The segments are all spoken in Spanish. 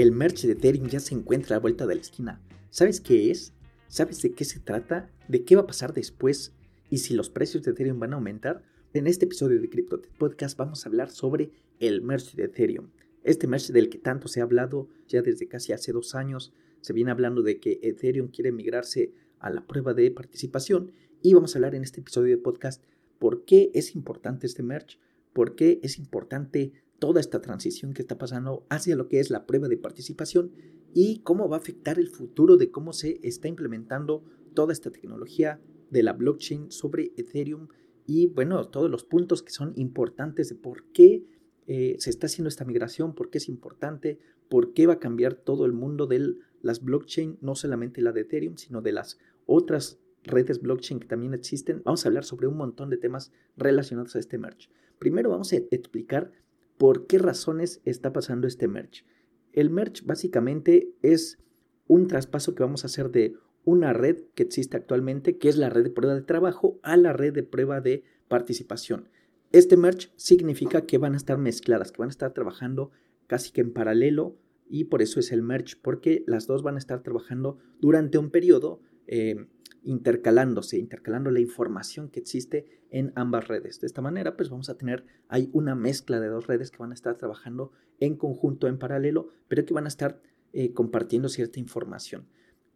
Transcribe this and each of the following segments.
El merch de Ethereum ya se encuentra a la vuelta de la esquina. ¿Sabes qué es? ¿Sabes de qué se trata? ¿De qué va a pasar después? ¿Y si los precios de Ethereum van a aumentar? En este episodio de Crypto Podcast vamos a hablar sobre el merch de Ethereum. Este merch del que tanto se ha hablado ya desde casi hace dos años. Se viene hablando de que Ethereum quiere migrarse a la prueba de participación y vamos a hablar en este episodio de podcast por qué es importante este merch, por qué es importante toda esta transición que está pasando hacia lo que es la prueba de participación y cómo va a afectar el futuro de cómo se está implementando toda esta tecnología de la blockchain sobre Ethereum y bueno, todos los puntos que son importantes de por qué eh, se está haciendo esta migración, por qué es importante, por qué va a cambiar todo el mundo de las blockchain, no solamente la de Ethereum, sino de las otras redes blockchain que también existen. Vamos a hablar sobre un montón de temas relacionados a este merge. Primero vamos a explicar por qué razones está pasando este merge. El merge básicamente es un traspaso que vamos a hacer de una red que existe actualmente, que es la red de prueba de trabajo, a la red de prueba de participación. Este merge significa que van a estar mezcladas, que van a estar trabajando casi que en paralelo y por eso es el merge, porque las dos van a estar trabajando durante un periodo eh, intercalándose, intercalando la información que existe en ambas redes. De esta manera, pues vamos a tener, hay una mezcla de dos redes que van a estar trabajando en conjunto, en paralelo, pero que van a estar eh, compartiendo cierta información.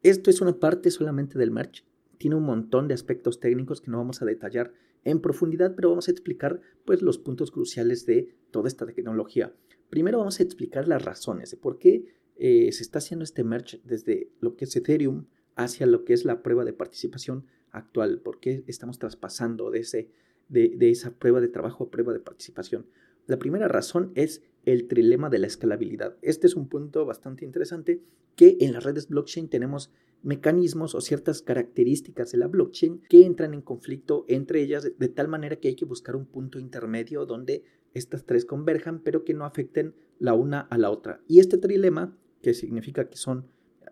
Esto es una parte solamente del merge. Tiene un montón de aspectos técnicos que no vamos a detallar en profundidad, pero vamos a explicar pues los puntos cruciales de toda esta tecnología. Primero vamos a explicar las razones de por qué eh, se está haciendo este merge desde lo que es Ethereum hacia lo que es la prueba de participación actual, por qué estamos traspasando de, ese, de, esa prueba de trabajo a prueba de participación. La primera razón es el trilema de la escalabilidad. Este es un punto bastante interesante que en las redes blockchain tenemos mecanismos o ciertas características de la blockchain que entran en conflicto entre ellas de, tal manera que hay que buscar un punto intermedio donde estas tres converjan pero que no afecten la una a la otra. Y este trilema, que significa que son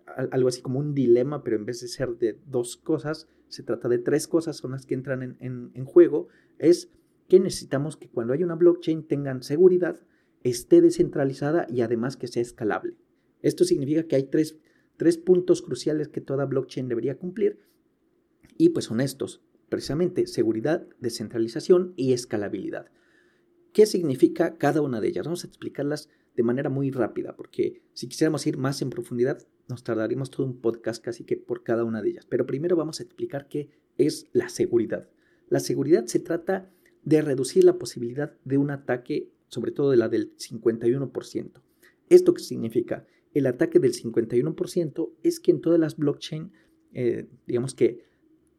algo así como un dilema, pero en vez de ser de dos cosas, se trata de tres cosas, son las que entran en, juego, es que necesitamos que cuando hay una blockchain tengan seguridad, esté descentralizada y además que sea escalable. Esto significa que hay tres, tres puntos cruciales que toda blockchain debería cumplir y pues son estos, precisamente seguridad, descentralización y escalabilidad. ¿Qué significa cada una de ellas? Vamos a explicarlas de manera muy rápida, porque si quisiéramos ir más en profundidad, nos tardaríamos todo un podcast casi que por cada una de ellas. Pero primero vamos a explicar qué es la seguridad. La seguridad se trata de reducir la posibilidad de un ataque, sobre todo de la del 51%. ¿Esto qué significa? El ataque del 51% es que en todas las blockchain, eh, digamos que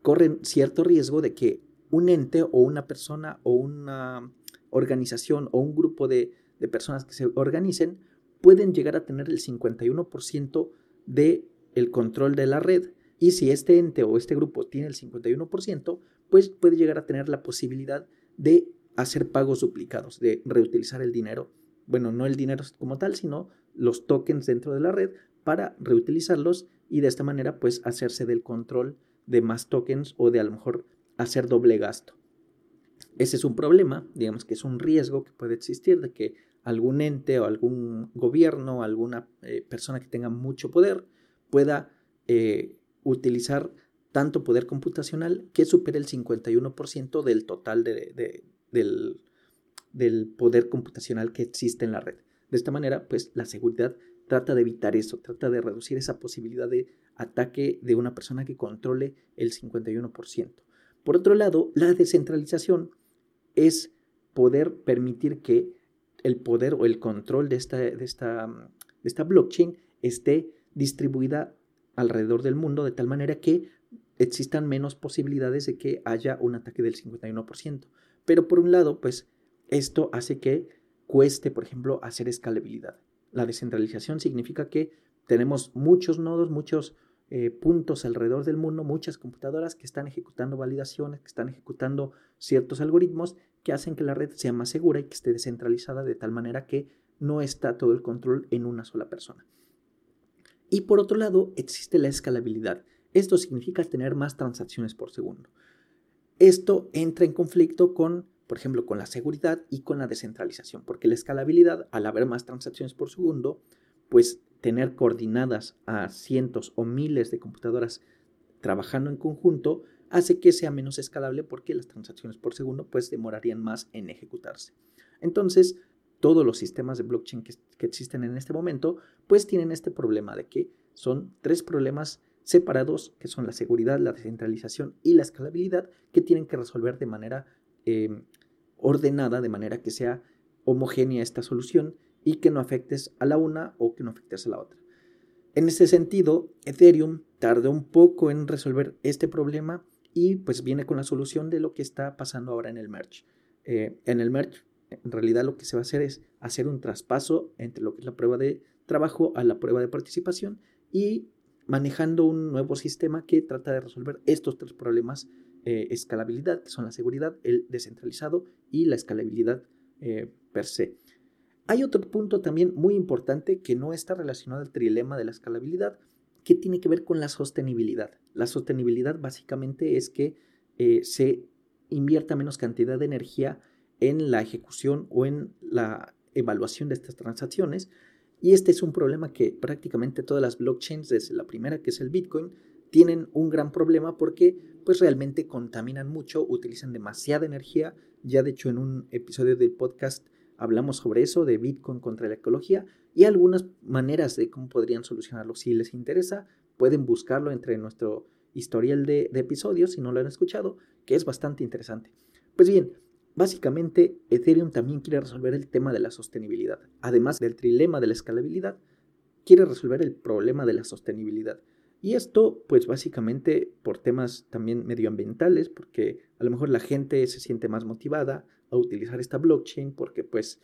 corren cierto riesgo de que un ente o una persona o una organización o un grupo de, de personas que se organicen pueden llegar a tener el 51% de el control de la red y si este ente o este grupo tiene el 51%, pues puede llegar a tener la posibilidad de hacer pagos duplicados, de reutilizar el dinero. Bueno, no el dinero como tal, sino los tokens dentro de la red para reutilizarlos y de esta manera pues hacerse del control de más tokens o de a lo mejor hacer doble gasto. Ese es un problema, digamos que es un riesgo que puede existir de que algún ente o algún gobierno, alguna eh, persona que tenga mucho poder pueda eh, utilizar tanto poder computacional que supere el 51% del total de, del, del, poder computacional que existe en la red. De esta manera, pues la seguridad trata de evitar eso, trata de reducir esa posibilidad de ataque de una persona que controle el 51%. Por otro lado, la descentralización es poder permitir que el poder o el control de esta, de esta, de esta blockchain esté distribuida alrededor del mundo de tal manera que existan menos posibilidades de que haya un ataque del 51%. Pero por un lado, pues esto hace que cueste, por ejemplo, hacer escalabilidad. La descentralización significa que tenemos muchos nodos, muchos eh, puntos alrededor del mundo, muchas computadoras que están ejecutando validaciones, que están ejecutando ciertos algoritmos que hacen que la red sea más segura y que esté descentralizada de tal manera que no está todo el control en una sola persona. Y por otro lado, existe la escalabilidad. Esto significa tener más transacciones por segundo. Esto entra en conflicto con, por ejemplo, con la seguridad y con la descentralización, porque la escalabilidad, al haber más transacciones por segundo, pues tener coordinadas a cientos o miles de computadoras trabajando en conjunto hace que sea menos escalable porque las transacciones por segundo pues demorarían más en ejecutarse. Entonces, todos los sistemas de blockchain que, existen en este momento pues tienen este problema de que son tres problemas separados que son la seguridad, la descentralización y la escalabilidad que tienen que resolver de manera eh, ordenada, de manera que sea homogénea esta solución y que no afectes a la una o que no afectes a la otra. En ese sentido, Ethereum tardó un poco en resolver este problema y pues viene con la solución de lo que está pasando ahora en el merge. Eh, en el merge, en realidad lo que se va a hacer es hacer un traspaso entre lo que es la prueba de trabajo a la prueba de participación y manejando un nuevo sistema que trata de resolver estos tres problemas, eh, escalabilidad, que son la seguridad, el descentralizado y la escalabilidad eh, per se. Hay otro punto también muy importante que no está relacionado al trilema de la escalabilidad, que tiene que ver con la sostenibilidad. La sostenibilidad básicamente es que eh, se invierta menos cantidad de energía en la ejecución o en la evaluación de estas transacciones. Y este es un problema que prácticamente todas las blockchains, desde la primera que es el Bitcoin, tienen un gran problema porque pues realmente contaminan mucho, utilizan demasiada energía. Ya de hecho en un episodio del podcast hablamos sobre eso, de Bitcoin contra la ecología y algunas maneras de cómo podrían solucionarlo. Si les interesa, pueden buscarlo entre nuestro historial de, episodios, si no lo han escuchado, que es bastante interesante. Pues bien, básicamente Ethereum también quiere resolver el tema de la sostenibilidad. Además del trilema de la escalabilidad, quiere resolver el problema de la sostenibilidad. Y esto, pues básicamente por temas también medioambientales, porque a lo mejor la gente se siente más motivada a utilizar esta blockchain, porque pues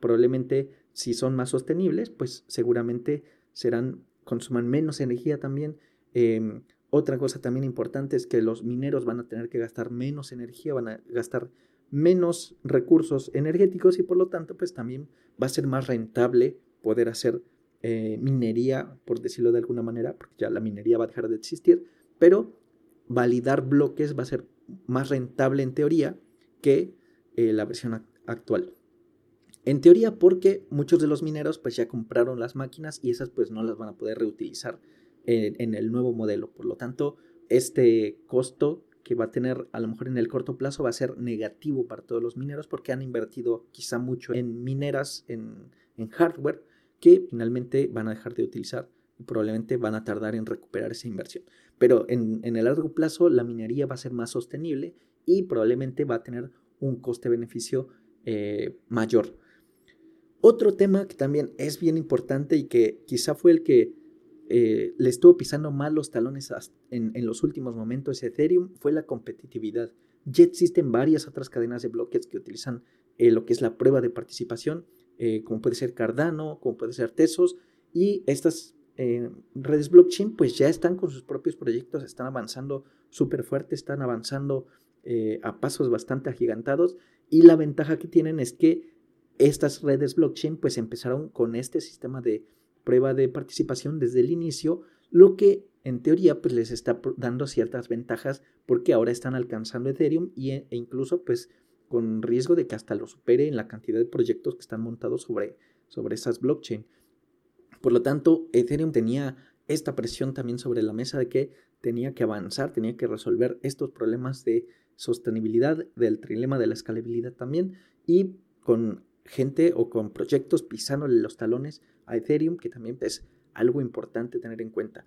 probablemente si son más sostenibles, pues seguramente serán, consuman menos energía también. Em, otra cosa también importante es que los mineros van a tener que gastar menos energía, van a gastar menos recursos energéticos y por lo tanto pues también va a ser más rentable poder hacer eh, minería, por decirlo de alguna manera, porque ya la minería va a dejar de existir, pero validar bloques va a ser más rentable en teoría que eh, la versión actual. En teoría porque muchos de los mineros pues ya compraron las máquinas y esas pues no las van a poder reutilizar en, el nuevo modelo. Por lo tanto, este costo que va a tener a lo mejor en el corto plazo va a ser negativo para todos los mineros porque han invertido quizá mucho en mineras, en, en hardware, que finalmente van a dejar de utilizar y probablemente van a tardar en recuperar esa inversión. Pero en, el largo plazo la minería va a ser más sostenible y probablemente va a tener un coste-beneficio eh, mayor. Otro tema que también es bien importante y que quizá fue el que eh, le estuvo pisando mal los talones en, los últimos momentos Ethereum fue la competitividad. Ya existen varias otras cadenas de bloques que utilizan eh, lo que es la prueba de participación eh, como puede ser Cardano, como puede ser Tesos, y estas redes blockchain pues ya están con sus propios proyectos, están avanzando súper fuerte, están avanzando a pasos bastante agigantados, y la ventaja que tienen es que estas redes blockchain pues empezaron con este sistema de prueba de participación desde el inicio, lo que en teoría pues les está dando ciertas ventajas porque ahora están alcanzando Ethereum y, e incluso pues con riesgo de que hasta lo supere en la cantidad de proyectos que están montados sobre, sobre esas blockchain. Por lo tanto, Ethereum tenía esta presión también sobre la mesa de que tenía que avanzar, tenía que resolver estos problemas de sostenibilidad, del trilema de la escalabilidad también, y con gente o con proyectos pisándole los talones a Ethereum, que también es algo importante tener en cuenta.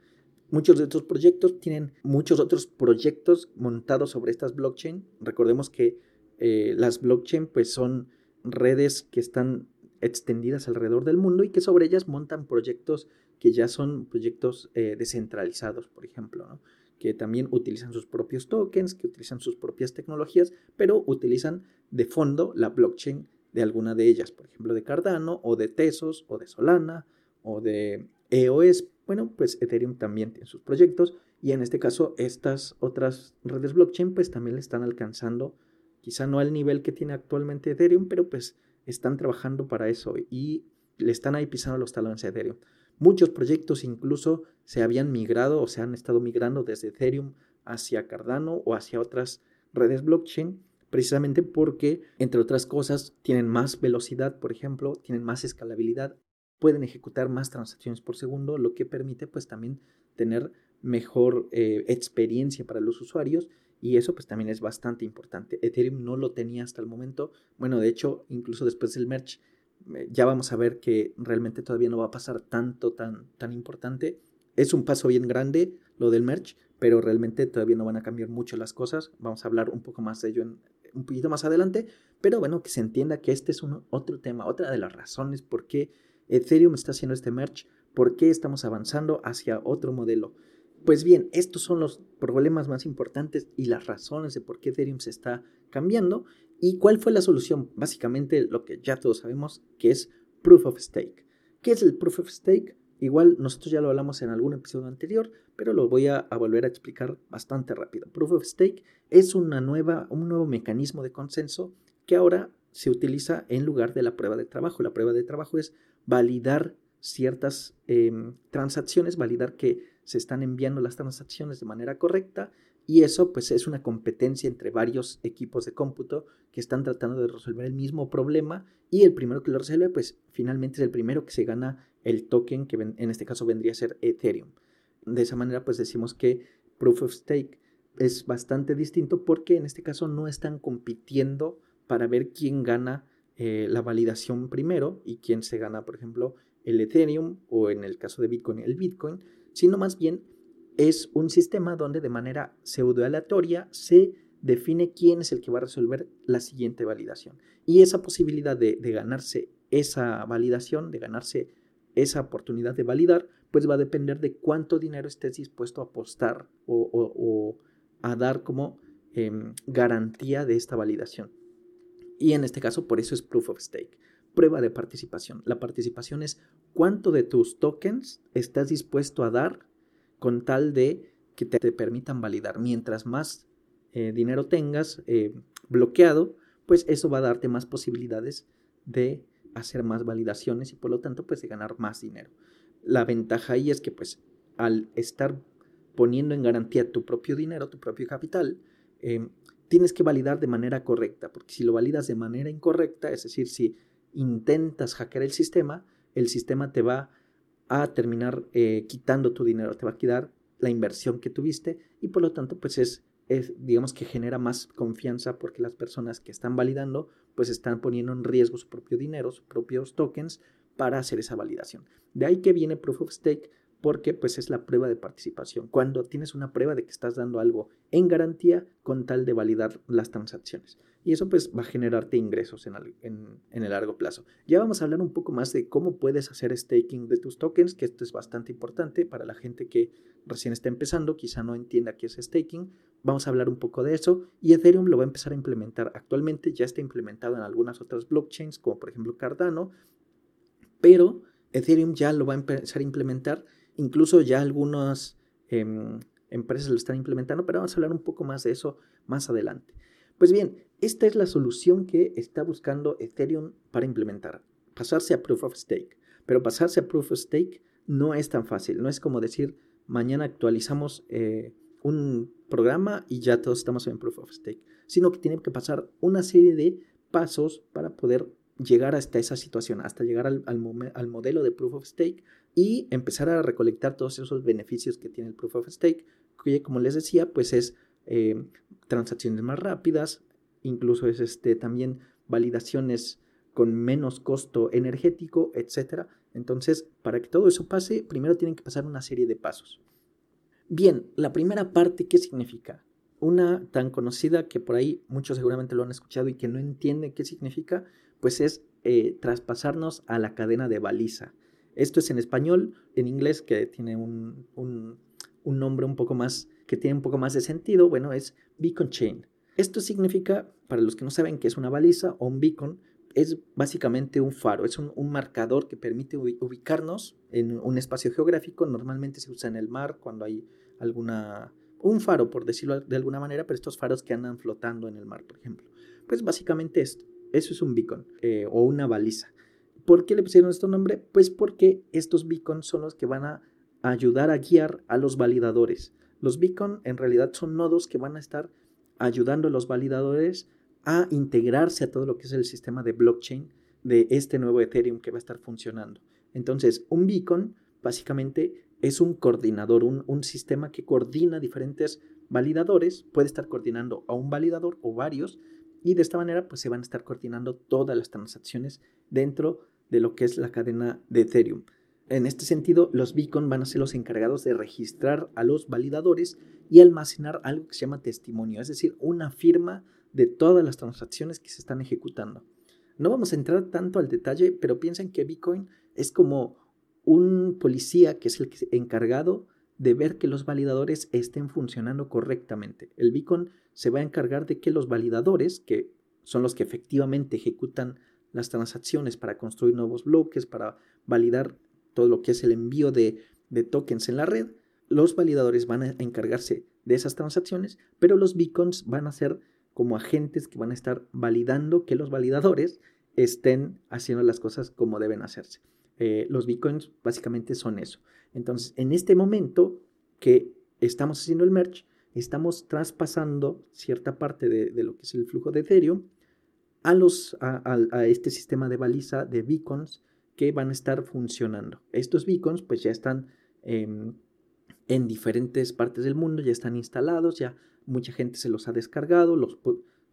Muchos de estos proyectos tienen muchos otros proyectos montados sobre estas blockchain. Recordemos que eh, las blockchain pues son redes que están extendidas alrededor del mundo y que sobre ellas montan proyectos que ya son proyectos eh, descentralizados, por ejemplo, que también utilizan sus propios tokens, que utilizan sus propias tecnologías, pero utilizan de fondo la blockchain de alguna de ellas, por ejemplo, de Cardano o de Tesos o de Solana o de EOS. Bueno, pues Ethereum también tiene sus proyectos y en este caso estas otras redes blockchain pues también le están alcanzando Quizá no al nivel que tiene actualmente Ethereum, pero pues están trabajando para eso y le están ahí pisando los talones a Ethereum. Muchos proyectos incluso se habían migrado o se han estado migrando desde Ethereum hacia Cardano o hacia otras redes blockchain, precisamente porque, entre otras cosas, tienen más velocidad, por ejemplo, tienen más escalabilidad. pueden ejecutar más transacciones por segundo, lo que permite pues también tener mejor eh, experiencia para los usuarios y eso pues también es bastante importante. Ethereum no lo tenía hasta el momento. Bueno, de hecho, incluso después del merge eh, ya vamos a ver que realmente todavía no va a pasar tanto, tan, tan importante. Es un paso bien grande lo del merge, pero realmente todavía no van a cambiar mucho las cosas. Vamos a hablar un poco más de ello en, un poquito más adelante, pero bueno, que se entienda que este es un, otro tema, otra de las razones por qué Ethereum está haciendo este merge, por qué estamos avanzando hacia otro modelo. Pues bien, estos son los problemas más importantes y las razones de por qué Ethereum se está cambiando y cuál fue la solución. Básicamente lo que ya todos sabemos que es Proof of Stake. ¿Qué es el Proof of Stake? Igual nosotros ya lo hablamos en algún episodio anterior, pero lo voy a, volver a explicar bastante rápido. Proof of Stake es una nueva, un nuevo mecanismo de consenso que ahora se utiliza en lugar de la prueba de trabajo. La prueba de trabajo es validar ciertas em, transacciones, validar que se están enviando las transacciones de manera correcta y eso pues es una competencia entre varios equipos de cómputo que están tratando de resolver el mismo problema y el primero que lo resuelve pues finalmente es el primero que se gana el token que en este caso vendría a ser Ethereum. De esa manera pues decimos que Proof of Stake es bastante distinto porque en este caso no están compitiendo para ver quién gana eh, la validación primero y quién se gana, por ejemplo, el Ethereum o en el caso de Bitcoin el Bitcoin, sino más bien es un sistema donde de manera pseudo aleatoria se define quién es el que va a resolver la siguiente validación. Y esa posibilidad de ganarse esa validación, de ganarse esa oportunidad de validar, pues va a depender de cuánto dinero estés dispuesto a apostar o, a dar como em, garantía de esta validación. Y en este caso, por eso es proof of stake, prueba de participación. La participación es cuánto de tus tokens estás dispuesto a dar con tal de que te, permitan validar. Mientras más eh, dinero tengas eh, bloqueado, pues eso va a darte más posibilidades de hacer más validaciones y por lo tanto pues de ganar más dinero. La ventaja ahí es que pues al estar poniendo en garantía tu propio dinero, tu propio capital, em, tienes que validar de manera correcta, porque si lo validas de manera incorrecta, es decir, si intentas hackear el sistema, el sistema te va a terminar eh, quitando tu dinero, te va a quitar la inversión que tuviste y por lo tanto pues es es, digamos que genera más confianza porque las personas que están validando pues están poniendo en riesgo su propio dinero, sus propios tokens para hacer esa validación. De ahí que viene Proof of Stake porque pues es la prueba de participación. Cuando tienes una prueba de que estás dando algo en garantía con tal de validar las transacciones. Y eso pues va a generarte ingresos en, el largo plazo. Ya vamos a hablar un poco más de cómo puedes hacer staking de tus tokens, que esto es bastante importante para la gente que recién está empezando, quizá no entienda qué es staking. Vamos a hablar un poco de eso y Ethereum lo va a empezar a implementar. Actualmente ya está implementado en algunas otras blockchains, como por ejemplo Cardano, pero Ethereum ya lo va a empezar a implementar Incluso ya algunas em, empresas lo están implementando, pero vamos a hablar un poco más de eso más adelante. Pues bien, esta es la solución que está buscando Ethereum para implementar, pasarse a Proof of Stake. Pero pasarse a Proof of Stake no es tan fácil, no es como decir, mañana actualizamos eh, un programa y ya todos estamos en Proof of Stake, sino que tiene que pasar una serie de pasos para poder llegar hasta esa situación, hasta llegar al, al, modelo de Proof of Stake y empezar a recolectar todos esos beneficios que tiene el Proof of Stake, que como les decía, pues es eh, transacciones más rápidas, incluso es este, también validaciones con menos costo energético, etc. Entonces, para que todo eso pase, primero tienen que pasar una serie de pasos. Bien, la primera parte, ¿qué significa? Una tan conocida que por ahí muchos seguramente lo han escuchado y que no entienden qué significa, pues es eh, traspasarnos a la cadena de baliza. Esto es en español, en inglés, que tiene un, nombre un poco más, que tiene un poco más de sentido, bueno, es beacon chain. Esto significa, para los que no saben qué es una baliza o un beacon, es básicamente un faro, es un, marcador que permite ubicarnos en un espacio geográfico. Normalmente se usa en el mar cuando hay alguna, un faro, por decirlo de alguna manera, pero estos faros que andan flotando en el mar, por ejemplo. Pues básicamente esto. Eso es un beacon eh, o una baliza. ¿Por qué le pusieron este nombre? Pues porque estos beacons son los que van a ayudar a guiar a los validadores. Los beacon en realidad son nodos que van a estar ayudando a los validadores a integrarse a todo lo que es el sistema de blockchain de este nuevo Ethereum que va a estar funcionando. Entonces, un beacon básicamente es un coordinador, un, un sistema que coordina diferentes validadores, puede estar coordinando a un validador o varios, y de esta manera pues se van a estar coordinando todas las transacciones dentro de lo que es la cadena de Ethereum. En este sentido, los beacon van a ser los encargados de registrar a los validadores y almacenar algo que se llama testimonio, es decir, una firma de todas las transacciones que se están ejecutando. No vamos a entrar tanto al detalle, pero piensen que Bitcoin es como un policía que es el encargado de ver que los validadores estén funcionando correctamente. El beacon se va a encargar de que los validadores, que son los que efectivamente ejecutan las transacciones para construir nuevos bloques, para validar todo lo que es el envío de, tokens en la red, los validadores van a encargarse de esas transacciones, pero los beacons van a ser como agentes que van a estar validando que los validadores estén haciendo las cosas como deben hacerse. Eh, los beacons básicamente son eso. Entonces, en este momento que estamos haciendo el merge, estamos traspasando cierta parte de, lo que es el flujo de Ethereum a, los, a, este sistema de baliza de beacons que van a estar funcionando. Estos beacons pues ya están em, en diferentes partes del mundo, ya están instalados, ya mucha gente se los ha descargado,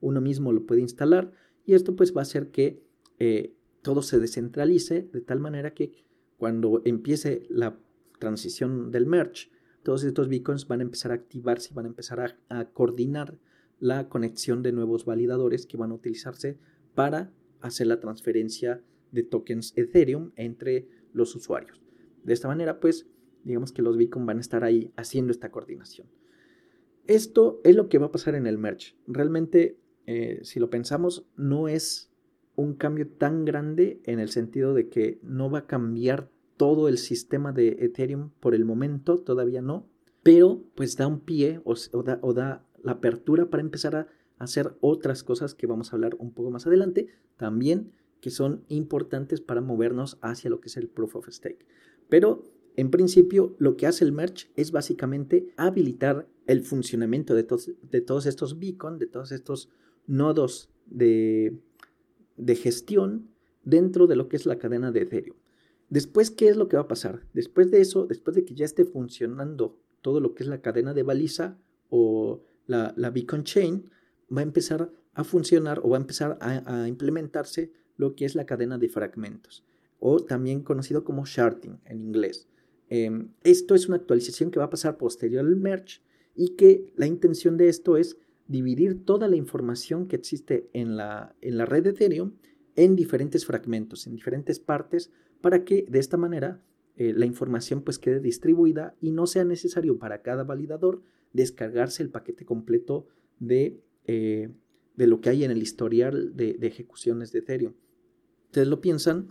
uno mismo lo puede instalar y esto pues va a hacer que eh, todo se descentralice de tal manera que cuando empiece la transición del merge, todos estos beacons van a empezar a activarse y van a empezar a, coordinar la conexión de nuevos validadores que van a utilizarse para hacer la transferencia de tokens Ethereum entre los usuarios. De esta manera, pues, digamos que los beacons van a estar ahí haciendo esta coordinación. Esto es lo que va a pasar en el merge. Realmente, eh, si lo pensamos, no es un cambio tan grande en el sentido de que no va a cambiar todo el sistema de Ethereum por el momento, todavía no, pero pues da un pie o, da, la apertura para empezar a hacer otras cosas que vamos a hablar un poco más adelante, también que son importantes para movernos hacia lo que es el proof of stake. Pero en principio lo que hace el merge es básicamente habilitar el funcionamiento de, de todos estos beacon, de todos estos nodos de, de gestión dentro de lo que es la cadena de Ethereum. Después, ¿qué es lo que va a pasar? Después de eso, después de que ya esté funcionando todo lo que es la cadena de baliza o la, beacon chain, va a empezar a funcionar o va a empezar a, implementarse lo que es la cadena de fragmentos o también conocido como sharding en inglés. Em, esto es una actualización que va a pasar posterior al merge y que la intención de esto es dividir toda la información que existe en la, en la red de Ethereum en diferentes fragmentos, en diferentes partes, para que de esta manera eh, la información pues quede distribuida y no sea necesario para cada validador descargarse el paquete completo de, eh, de lo que hay en el historial de, ejecuciones de Ethereum. Ustedes lo piensan,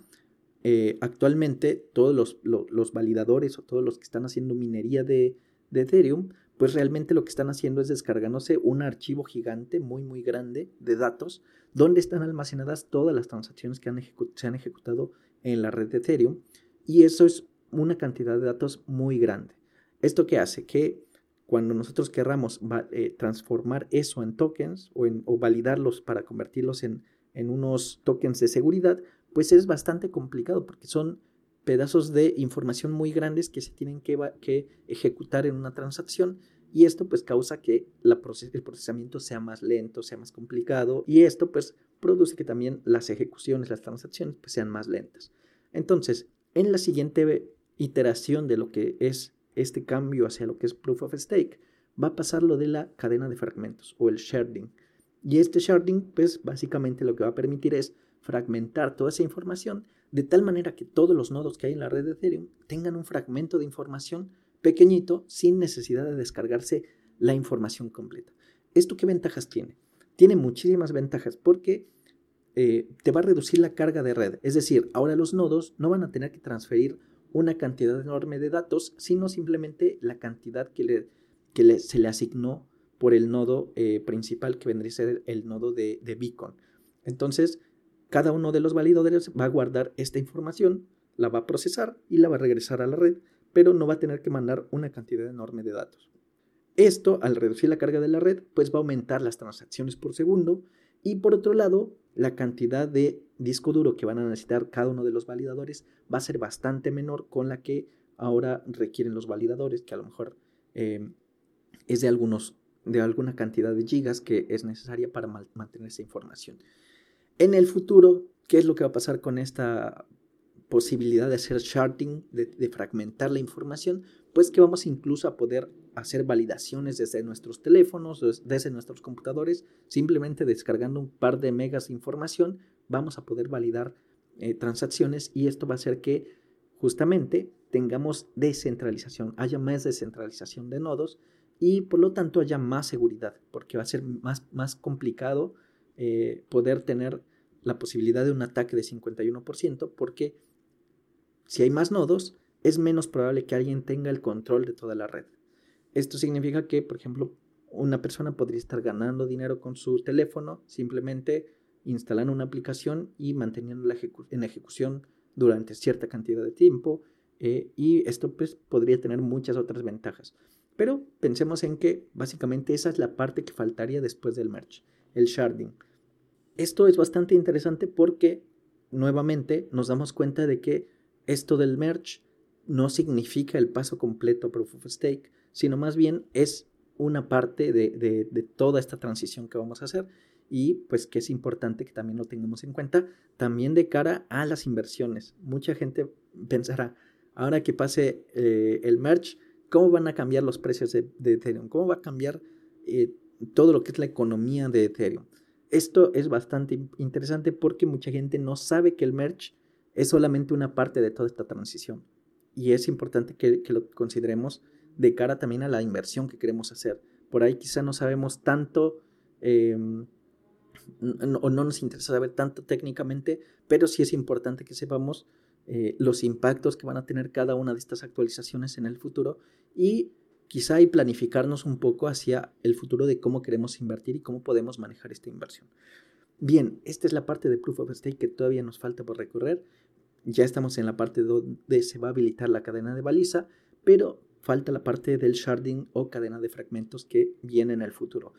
eh, actualmente todos los, validadores o todos los que están haciendo minería de, de Ethereum, pues realmente lo que están haciendo es descargándose un archivo gigante, muy, muy grande de datos, donde están almacenadas todas las transacciones que han se han ejecutado en la red de Ethereum y eso es una cantidad de datos muy grande. ¿Esto qué hace? Que cuando nosotros querramos eh, transformar eso en tokens o, en, validarlos para convertirlos en, en unos tokens de seguridad, pues es bastante complicado porque son pedazos de información muy grandes que se tienen que, que ejecutar en una transacción y esto pues causa que el procesamiento sea más lento, sea más complicado y esto pues produce que también las ejecuciones, las transacciones pues, sean más lentas. Entonces, en la siguiente iteración de lo que es este cambio hacia lo que es proof of stake, va a pasar lo de la cadena de fragmentos o el sharding. Y este sharding, pues básicamente lo que va a permitir es fragmentar toda esa información de tal manera que todos los nodos que hay en la red de Ethereum tengan un fragmento de información pequeñito sin necesidad de descargarse la información completa. ¿Esto qué ventajas tiene? Tiene muchísimas ventajas porque eh, te va a reducir la carga de red. Es decir, ahora los nodos no van a tener que transferir una cantidad enorme de datos, sino simplemente la cantidad que, le, que se le asignó por el nodo eh, principal que vendría a ser el nodo de, de beacon. Entonces, cada uno de los validadores va a guardar esta información, la va a procesar y la va a regresar a la red pero no va a tener que mandar una cantidad enorme de datos. Esto, al reducir la carga de la red, pues va a aumentar las transacciones por segundo y por otro lado, la cantidad de disco duro que van a necesitar cada uno de los validadores va a ser bastante menor con la que ahora requieren los validadores, que a lo mejor eh, es de, algunos, de alguna cantidad de gigas que es necesaria para mantener esa información. En el futuro, ¿qué es lo que va a pasar con esta posibilidad de hacer sharding, de, fragmentar la información? Pues que vamos incluso a poder hacer validaciones desde nuestros teléfonos, desde nuestros computadores, simplemente descargando un par de megas de información, vamos a poder validar eh, transacciones y esto va a hacer que justamente tengamos descentralización, haya más descentralización de nodos y por lo tanto haya más seguridad, porque va a ser más, más complicado eh, poder tener la posibilidad de un ataque de 51%, porque si hay más nodos, es menos probable que alguien tenga el control de toda la red. Esto significa que, por ejemplo, una persona podría estar ganando dinero con su teléfono simplemente instalando una aplicación y manteniéndola en ejecución durante cierta cantidad de tiempo eh, y esto pues podría tener muchas otras ventajas. Pero pensemos en que básicamente esa es la parte que faltaría después del merge, el sharding. Esto es bastante interesante porque nuevamente nos damos cuenta de que esto del merge no significa el paso completo Proof of Stake, sino más bien es una parte de, de toda esta transición que vamos a hacer y pues que es importante que también lo tengamos en cuenta también de cara a las inversiones. Mucha gente pensará, ahora que pase eh, el merge, ¿cómo van a cambiar los precios de, Ethereum? ¿Cómo va a cambiar eh, todo lo que es la economía de Ethereum? Esto es bastante interesante porque mucha gente no sabe que el merge es solamente una parte de toda esta transición. Y es importante que, lo consideremos de cara también a la inversión que queremos hacer. Por ahí quizá no sabemos tanto em, o no nos interesa saber tanto técnicamente, pero sí es importante que sepamos eh, los impactos que van a tener cada una de estas actualizaciones en el futuro y quizá y planificarnos un poco hacia el futuro de cómo queremos invertir y cómo podemos manejar esta inversión. Bien, esta es la parte de Proof of Stake que todavía nos falta por recorrer. Ya estamos en la parte donde se va a habilitar la cadena de baliza, pero falta la parte del sharding o cadena de fragmentos que viene en el futuro.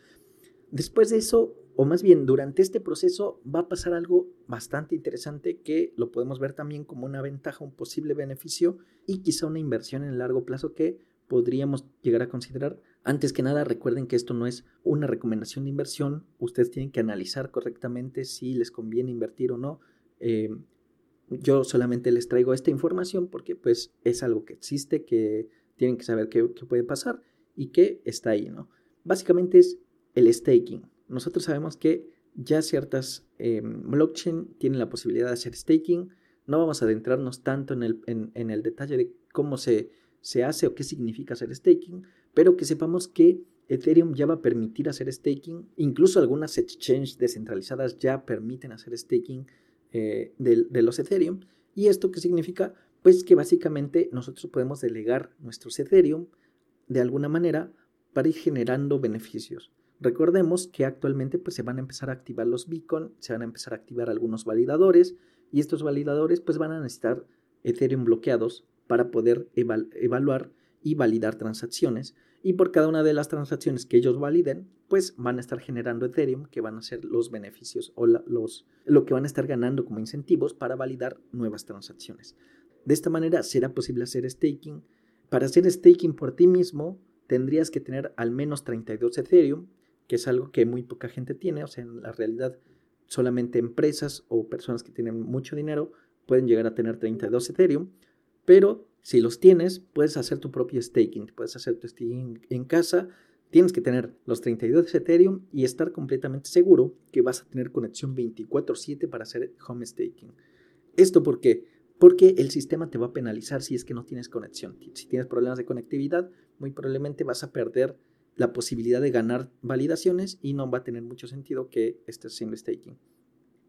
Después de eso, o más bien durante este proceso, va a pasar algo bastante interesante que lo podemos ver también como una ventaja, un posible beneficio y quizá una inversión en largo plazo que podríamos llegar a considerar. Antes que nada, recuerden que esto no es una recomendación de inversión. Ustedes tienen que analizar correctamente si les conviene invertir o no. Eh, yo solamente les traigo esta información porque pues es algo que existe, que tienen que saber qué, puede pasar y que está ahí, ¿no? Básicamente es el staking. Nosotros sabemos que ya ciertas em, blockchain tienen la posibilidad de hacer staking. No vamos a adentrarnos tanto en el, en, el detalle de cómo se, se hace o qué significa hacer staking, pero que sepamos que Ethereum ya va a permitir hacer staking. Incluso algunas exchanges descentralizadas ya permiten hacer staking eh, de, los Ethereum. ¿Y esto qué significa? Pues que básicamente nosotros podemos delegar nuestros Ethereum de alguna manera para ir generando beneficios. Recordemos que actualmente pues, se van a empezar a activar los beacon, se van a empezar a activar algunos validadores y estos validadores pues, van a necesitar Ethereum bloqueados para poder evaluar y validar transacciones. Y por cada una de las transacciones que ellos validen, pues van a estar generando Ethereum, que van a ser los beneficios o los, lo que van a estar ganando como incentivos para validar nuevas transacciones. De esta manera será posible hacer staking. Para hacer staking por ti mismo, tendrías que tener al menos 32 Ethereum que es algo que muy poca gente tiene, o sea, en la realidad solamente empresas o personas que tienen mucho dinero pueden llegar a tener 32 Ethereum, pero si los tienes, puedes hacer tu propio staking, puedes hacer tu staking en casa, tienes que tener los 32 Ethereum y estar completamente seguro que vas a tener conexión 24/7 para hacer home staking. ¿Esto por qué? Porque el sistema te va a penalizar si es que no tienes conexión. Si tienes problemas de conectividad, muy probablemente vas a perder la posibilidad de ganar validaciones y no va a tener mucho sentido que estés haciendo staking.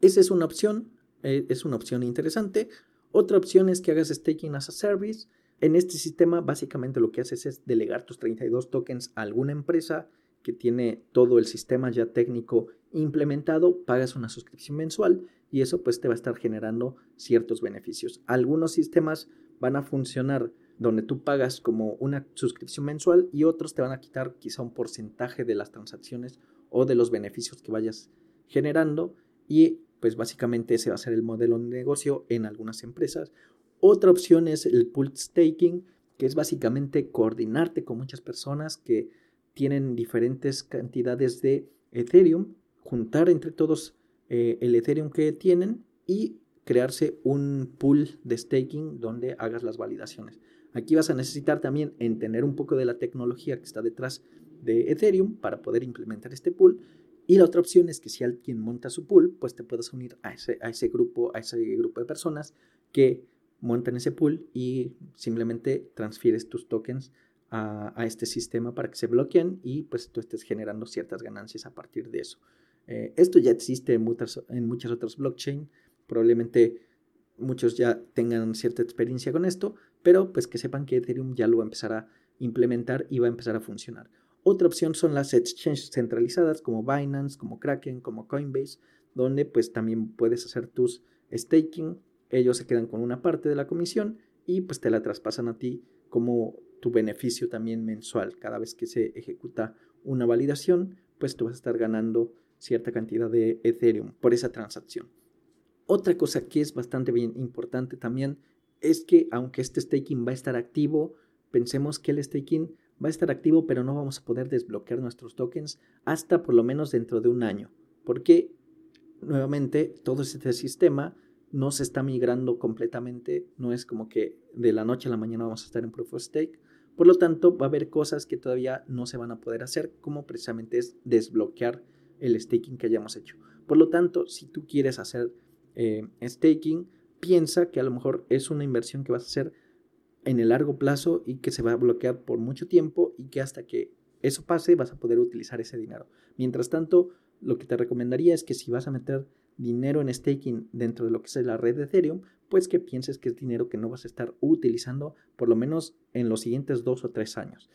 Esa es una opción, eh, es una opción interesante. Otra opción es que hagas staking as a service. En este sistema básicamente lo que haces es delegar tus 32 tokens a alguna empresa que tiene todo el sistema ya técnico implementado, pagas una suscripción mensual y eso pues te va a estar generando ciertos beneficios. Algunos sistemas van a funcionar donde tú pagas como una suscripción mensual y otros te van a quitar quizá un porcentaje de las transacciones o de los beneficios que vayas generando y pues básicamente ese va a ser el modelo de negocio en algunas empresas. Otra opción es el pool staking, que es básicamente coordinarte con muchas personas que tienen diferentes cantidades de Ethereum, juntar entre todos eh, el Ethereum que tienen y crearse un pool de staking donde hagas las validaciones. Aquí vas a necesitar también entender un poco de la tecnología que está detrás de Ethereum para poder implementar este pool. Y la otra opción es que si alguien monta su pool, pues te puedas unir a ese, grupo, a ese grupo de personas que montan ese pool y simplemente transfieres tus tokens a, este sistema para que se bloqueen y pues tú estés generando ciertas ganancias a partir de eso. Eh, esto ya existe en muchas, en muchas otras blockchain, probablemente muchos ya tengan cierta experiencia con esto, pero pues que sepan que Ethereum ya lo va a empezar a implementar y va a empezar a funcionar. Otra opción son las exchanges centralizadas como Binance, como Kraken, como Coinbase, donde pues también puedes hacer tus staking, ellos se quedan con una parte de la comisión y pues te la traspasan a ti como tu beneficio también mensual. Cada vez que se ejecuta una validación, pues tú vas a estar ganando cierta cantidad de Ethereum por esa transacción. Otra cosa que es bastante bien importante también es que aunque este staking va a estar activo, pensemos que el staking va a estar activo, pero no vamos a poder desbloquear nuestros tokens hasta por lo menos dentro de un año, porque nuevamente todo este sistema no se está migrando completamente, no es como que de la noche a la mañana vamos a estar en proof of stake, por lo tanto va a haber cosas que todavía no se van a poder hacer, como precisamente es desbloquear el staking que hayamos hecho. Por lo tanto, si tú quieres hacer eh, staking, piensa que a lo mejor es una inversión que vas a hacer en el largo plazo y que se va a bloquear por mucho tiempo y que hasta que eso pase vas a poder utilizar ese dinero. Mientras tanto, lo que te recomendaría es que si vas a meter dinero en staking dentro de lo que es la red de Ethereum, pues que pienses que es dinero que no vas a estar utilizando por lo menos en los siguientes dos o tres años.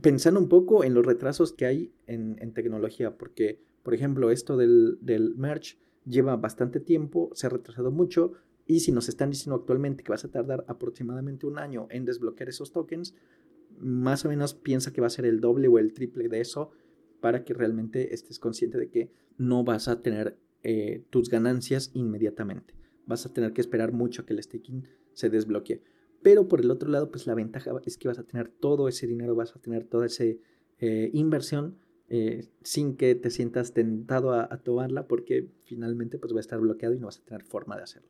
Pensando un poco en los retrasos que hay en, tecnología, porque, por ejemplo, esto del, del merge lleva bastante tiempo, se ha retrasado mucho, y si nos están diciendo actualmente que vas a tardar aproximadamente un año en desbloquear esos tokens, más o menos piensa que va a ser el doble o el triple de eso para que realmente estés consciente de que no vas a tener eh, tus ganancias inmediatamente. Vas a tener que esperar mucho a que el staking se desbloquee. Pero por el otro lado, pues la ventaja es que vas a tener todo ese dinero, vas a tener toda esa eh, inversión eh, sin que te sientas tentado a, a, tomarla porque finalmente pues va a estar bloqueado y no vas a tener forma de hacerlo.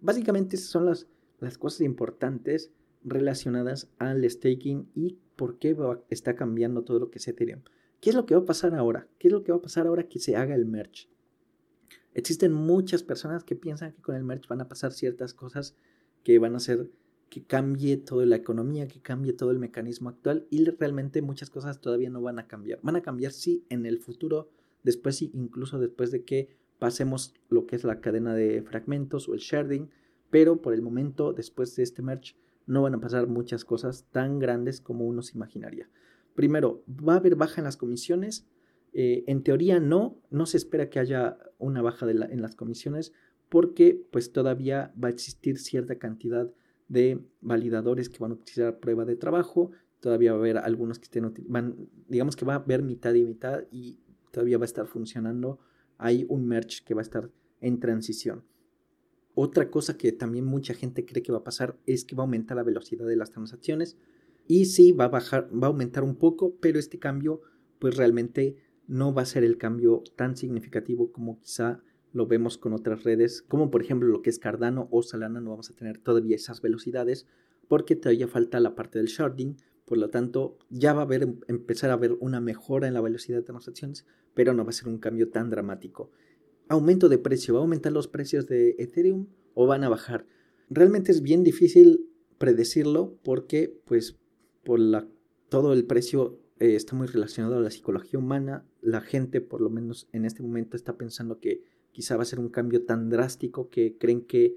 Básicamente esas son las, las cosas importantes relacionadas al staking y por qué está cambiando todo lo que es Ethereum. ¿Qué es lo que va a pasar ahora? ¿Qué es lo que va a pasar ahora que se haga el merge? Existen muchas personas que piensan que con el merge van a pasar ciertas cosas que van a hacer que cambie toda la economía, que cambie todo el mecanismo actual y realmente muchas cosas todavía no van a cambiar. Van a cambiar sí en el futuro, después sí, incluso después de que pasemos lo que es la cadena de fragmentos o el sharding, pero por el momento, después de este merge, no van a pasar muchas cosas tan grandes como uno se imaginaría. Primero, va a haber baja en las comisiones. Eh, en teoría no, no se espera que haya una baja en las comisiones porque pues todavía va a existir cierta cantidad de validadores que van a utilizar prueba de trabajo, todavía va a haber algunos que estén, van, digamos que va a haber mitad y mitad y todavía va a estar funcionando hay un merge que va a estar en transición. Otra cosa que también mucha gente cree que va a pasar es que va a aumentar la velocidad de las transacciones y sí va a bajar, va a aumentar un poco, pero este cambio pues realmente no va a ser el cambio tan significativo como quizá lo vemos con otras redes, como por ejemplo lo que es Cardano o Solana, no vamos a tener todavía esas velocidades porque todavía falta la parte del sharding, por lo tanto, ya va a haber, empezar a haber una mejora en la velocidad de transacciones, pero no va a ser un cambio tan dramático. Aumento de precio, ¿va a aumentar los precios de Ethereum o van a bajar? Realmente es bien difícil predecirlo porque, pues, por la, todo el precio eh, está muy relacionado a la psicología humana. La gente, por lo menos en este momento, está pensando que quizá va a ser un cambio tan drástico que creen que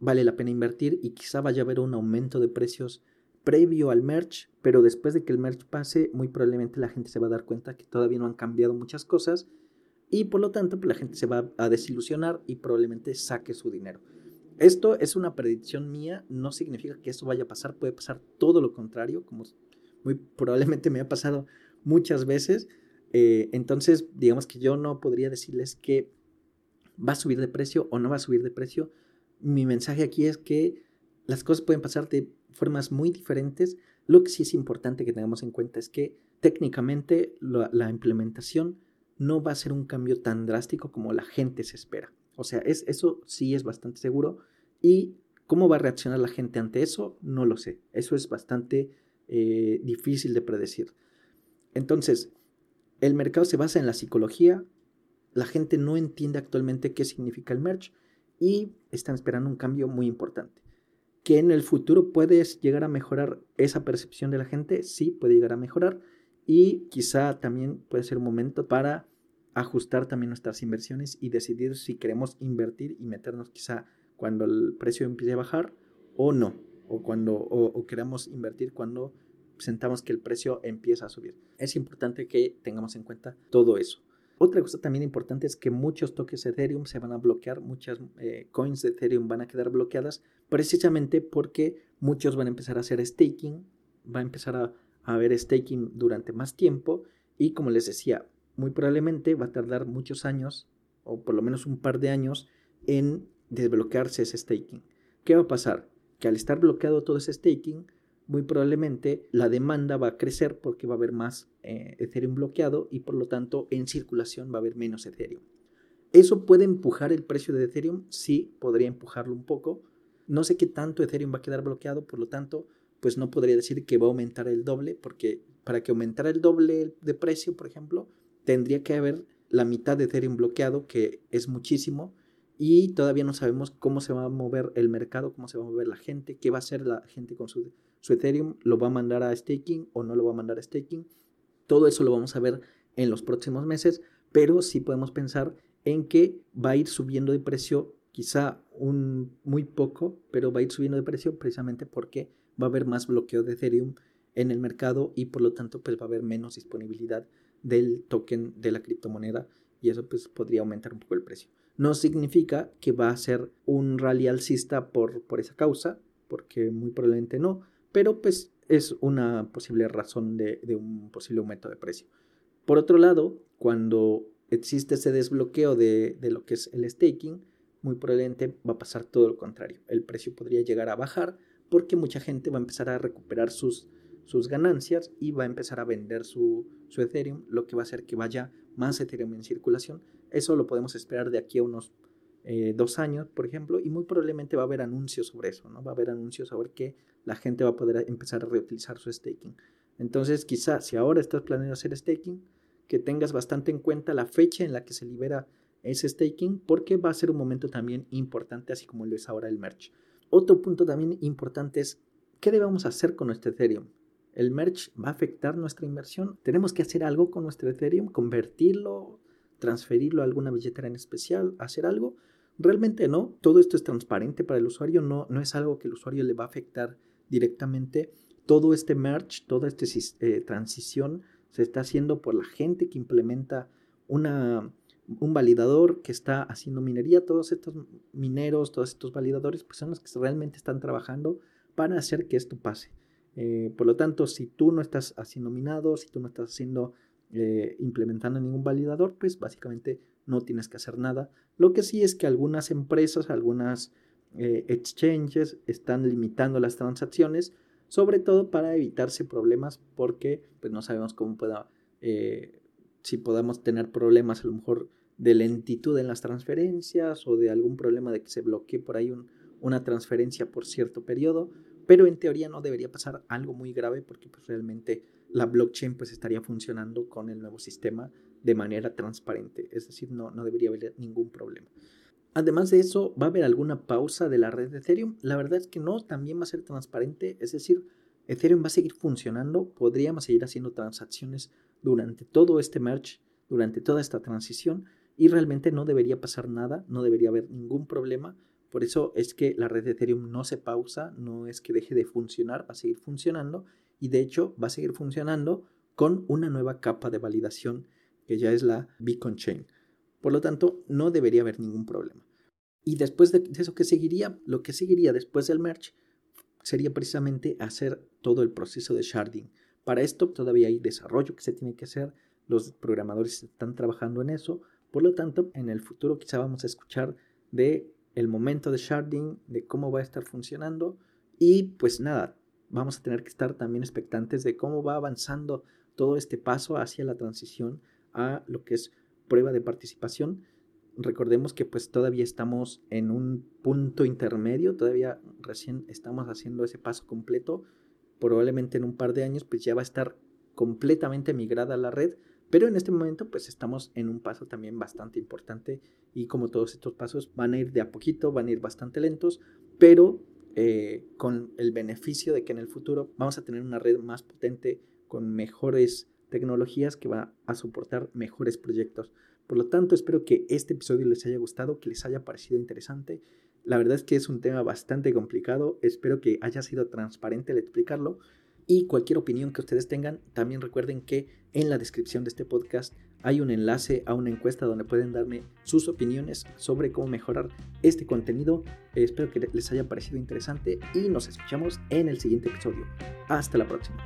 vale la pena invertir y quizá vaya a haber un aumento de precios previo al merge, pero después de que el merge pase, muy probablemente la gente se va a dar cuenta que todavía no han cambiado muchas cosas y por lo tanto pues, la gente se va a desilusionar y probablemente saque su dinero. Esto es una predicción mía, no significa que eso vaya a pasar, puede pasar todo lo contrario, como muy probablemente me ha pasado muchas veces. Eh, entonces, digamos que yo no podría decirles que ¿Va a subir de precio o no va a subir de precio? Mi mensaje aquí es que las cosas pueden pasar de formas muy diferentes. Lo que sí es importante que tengamos en cuenta es que técnicamente la, implementación no va a ser un cambio tan drástico como la gente se espera. O sea, es, eso sí es bastante seguro. Y cómo va a reaccionar la gente ante eso, no lo sé. Eso es bastante eh, difícil de predecir. Entonces, el mercado se basa en la psicología. La gente no entiende actualmente qué significa el merge y están esperando un cambio muy importante. ¿Que en el futuro puedes llegar a mejorar esa percepción de la gente? Sí, puede llegar a mejorar. Y quizá también puede ser un momento para ajustar también nuestras inversiones y decidir si queremos invertir y meternos quizá cuando el precio empiece a bajar o no, o cuando o, queramos invertir cuando sentamos que el precio empieza a subir. Es importante que tengamos en cuenta todo eso. Otra cosa también importante es que muchos toques de Ethereum se van a bloquear, muchas eh, coins de Ethereum van a quedar bloqueadas precisamente porque muchos van a empezar a hacer staking, va a empezar a, a haber staking durante más tiempo y como les decía, muy probablemente va a tardar muchos años o por lo menos un par de años en desbloquearse ese staking. ¿Qué va a pasar? Que al estar bloqueado todo ese staking, muy probablemente la demanda va a crecer porque va a haber más eh, Ethereum bloqueado y por lo tanto en circulación va a haber menos Ethereum. ¿Eso puede empujar el precio de Ethereum? Sí, podría empujarlo un poco. No sé qué tanto Ethereum va a quedar bloqueado, por lo tanto, pues no podría decir que va a aumentar el doble, porque para que aumentara el doble de precio, por ejemplo, tendría que haber la mitad de Ethereum bloqueado, que es muchísimo, y todavía no sabemos cómo se va a mover el mercado, cómo se va a mover la gente, qué va a hacer la gente con su, su Ethereum, lo va a mandar a staking o no lo va a mandar a staking. Todo eso lo vamos a ver en los próximos meses, pero sí podemos pensar en que va a ir subiendo de precio, quizá un muy poco, pero va a ir subiendo de precio precisamente porque va a haber más bloqueo de Ethereum en el mercado y por lo tanto pues va a haber menos disponibilidad del token de la criptomoneda y eso pues podría aumentar un poco el precio. No significa que va a ser un rally alcista por, por esa causa, porque muy probablemente no, pero pues es una posible razón de, un posible aumento de precio. Por otro lado, cuando existe ese desbloqueo de, de, lo que es el staking, muy probablemente va a pasar todo lo contrario. El precio podría llegar a bajar porque mucha gente va a empezar a recuperar sus, sus ganancias y va a empezar a vender su, su Ethereum, lo que va a hacer que vaya más Ethereum en circulación. Eso lo podemos esperar de aquí a unos eh, dos años, por ejemplo, y muy probablemente va a haber anuncios sobre eso, ¿no? Va a haber anuncios sobre que la gente va a poder empezar a reutilizar su staking. Entonces, quizás si ahora estás planeando hacer staking, que tengas bastante en cuenta la fecha en la que se libera ese staking, porque va a ser un momento también importante, así como lo es ahora el merge. Otro punto también importante es, ¿qué debemos hacer con nuestro Ethereum? ¿El merge va a afectar nuestra inversión? ¿Tenemos que hacer algo con nuestro Ethereum? ¿Convertirlo? ¿Transferirlo a alguna billetera en especial? ¿Hacer algo? Realmente no. Todo esto es transparente para el usuario. No, no es algo que el usuario le va a afectar directamente. Todo este merge, toda esta eh, transición se está haciendo por la gente que implementa una, un validador que está haciendo minería. Todos estos mineros, todos estos validadores, pues son los que realmente están trabajando para hacer que esto pase. Eh, por lo tanto, si tú no estás haciendo minado, si tú no estás haciendo, eh, implementando ningún validador, pues básicamente no tienes que hacer nada. Lo que sí es que algunas empresas, algunas eh, exchanges están limitando las transacciones, sobre todo para evitarse problemas porque pues no sabemos cómo pueda, si podamos tener problemas a lo mejor de lentitud en las transferencias o de algún problema de que se bloquee por ahí una transferencia por cierto periodo pero en teoría no debería pasar algo muy grave porque pues realmente la blockchain pues estaría funcionando con el nuevo sistema de manera transparente, es decir, no, no debería haber ningún problema. Además de eso, ¿va a haber alguna pausa de la red de Ethereum? La verdad es que no, también va a ser transparente, es decir, Ethereum va a seguir funcionando, podríamos seguir haciendo transacciones durante todo este merge, durante toda esta transición y realmente no debería pasar nada, no debería haber ningún problema por eso es que la red de Ethereum no se pausa, no es que deje de funcionar, va a seguir funcionando y de hecho va a seguir funcionando con una nueva capa de validación que ya es la Beacon Chain. Por lo tanto, no debería haber ningún problema. Y después de eso, ¿qué seguiría? Lo que seguiría después del merge sería precisamente hacer todo el proceso de sharding. Para esto todavía hay desarrollo que se tiene que hacer, los programadores están trabajando en eso, Por lo tanto, en el futuro quizá vamos a escuchar de el momento de sharding, de cómo va a estar funcionando y pues nada, vamos a tener que estar también expectantes de cómo va avanzando todo este paso hacia la transición a lo que es prueba de participación. Recordemos que pues todavía estamos en un punto intermedio, todavía recién estamos haciendo ese paso completo. Probablemente en un par de años pues ya va a estar completamente migrada la red, pero en este momento pues estamos en un paso también bastante importante y como todos estos pasos van a ir de a poquito, van a ir bastante lentos, pero eh, con el beneficio de que en el futuro vamos a tener una red más potente con mejores tecnologías que va a soportar mejores proyectos. Por lo tanto, espero que este episodio les haya gustado, que les haya parecido interesante. La verdad es que es un tema bastante complicado. Espero que haya sido transparente al explicarlo. Y cualquier opinión que ustedes tengan, también recuerden que en la descripción de este podcast hay un enlace a una encuesta donde pueden darme sus opiniones sobre cómo mejorar este contenido. espero que les haya parecido interesante y nos escuchamos en el siguiente episodio. Hasta la próxima.